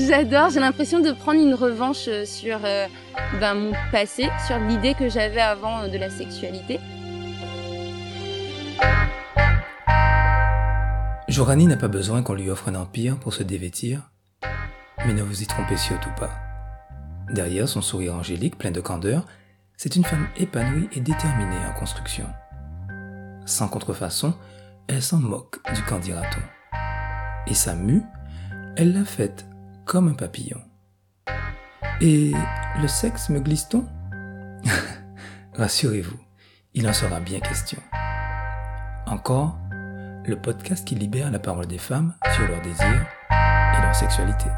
J'adore, j'ai l'impression de prendre une revanche euh, sur euh, ben, mon passé, sur l'idée que j'avais avant euh, de la sexualité. Jorani n'a pas besoin qu'on lui offre un empire pour se dévêtir, mais ne vous y trompez surtout pas. Derrière son sourire angélique plein de candeur, c'est une femme épanouie et déterminée en construction. Sans contrefaçon, elle s'en moque du candidaton. Et sa mue, elle l'a faite comme un papillon. Et le sexe me glisse-t-on? Rassurez-vous, il en sera bien question. Encore, le podcast qui libère la parole des femmes sur leur désir et leur sexualité.